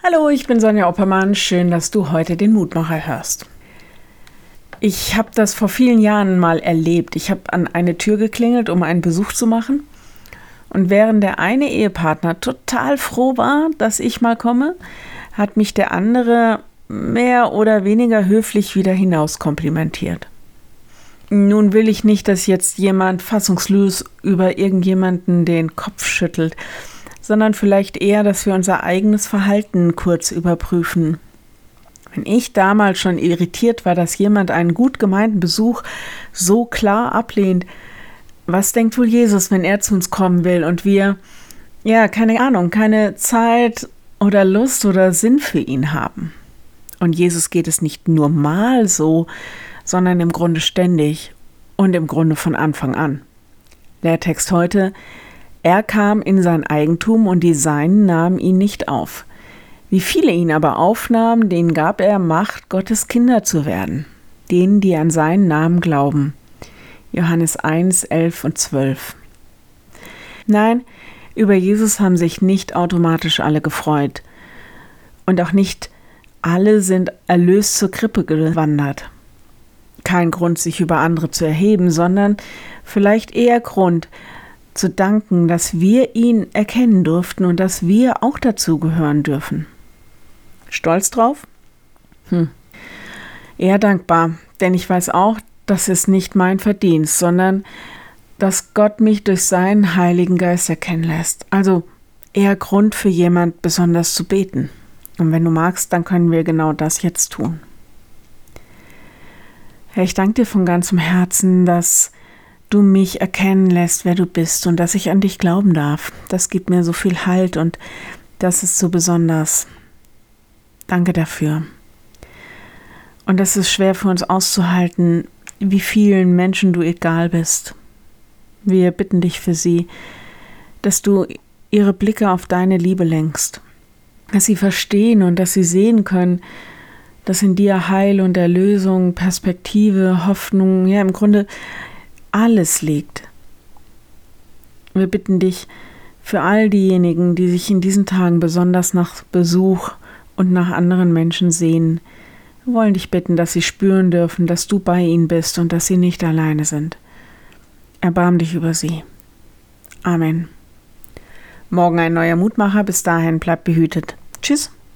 Hallo, ich bin Sonja Oppermann. Schön, dass du heute den Mutmacher hörst. Ich habe das vor vielen Jahren mal erlebt. Ich habe an eine Tür geklingelt, um einen Besuch zu machen. Und während der eine Ehepartner total froh war, dass ich mal komme, hat mich der andere mehr oder weniger höflich wieder hinaus komplimentiert. Nun will ich nicht, dass jetzt jemand fassungslos über irgendjemanden den Kopf schüttelt sondern vielleicht eher, dass wir unser eigenes Verhalten kurz überprüfen. Wenn ich damals schon irritiert war, dass jemand einen gut gemeinten Besuch so klar ablehnt, was denkt wohl Jesus, wenn er zu uns kommen will und wir, ja, keine Ahnung, keine Zeit oder Lust oder Sinn für ihn haben? Und Jesus geht es nicht nur mal so, sondern im Grunde ständig und im Grunde von Anfang an. Lehrtext heute, er kam in sein Eigentum und die Seinen nahmen ihn nicht auf. Wie viele ihn aber aufnahmen, denen gab er Macht, Gottes Kinder zu werden, denen, die an seinen Namen glauben. Johannes 1, 11 und 12. Nein, über Jesus haben sich nicht automatisch alle gefreut. Und auch nicht alle sind erlöst zur Krippe gewandert. Kein Grund, sich über andere zu erheben, sondern vielleicht eher Grund, zu danken, dass wir ihn erkennen durften und dass wir auch dazu gehören dürfen. Stolz drauf? Hm. Eher dankbar, denn ich weiß auch, das ist nicht mein Verdienst, sondern dass Gott mich durch seinen Heiligen Geist erkennen lässt. Also eher Grund für jemand besonders zu beten. Und wenn du magst, dann können wir genau das jetzt tun. Herr, ich danke dir von ganzem Herzen, dass du mich erkennen lässt, wer du bist und dass ich an dich glauben darf. Das gibt mir so viel Halt und das ist so besonders. Danke dafür. Und es ist schwer für uns auszuhalten, wie vielen Menschen du egal bist. Wir bitten dich für sie, dass du ihre Blicke auf deine Liebe lenkst, dass sie verstehen und dass sie sehen können, dass in dir Heil und Erlösung, Perspektive, Hoffnung, ja im Grunde alles liegt. Wir bitten dich für all diejenigen, die sich in diesen Tagen besonders nach Besuch und nach anderen Menschen sehen. Wir wollen dich bitten, dass sie spüren dürfen, dass du bei ihnen bist und dass sie nicht alleine sind. Erbarm dich über sie. Amen. Morgen ein neuer Mutmacher. Bis dahin bleibt behütet. Tschüss.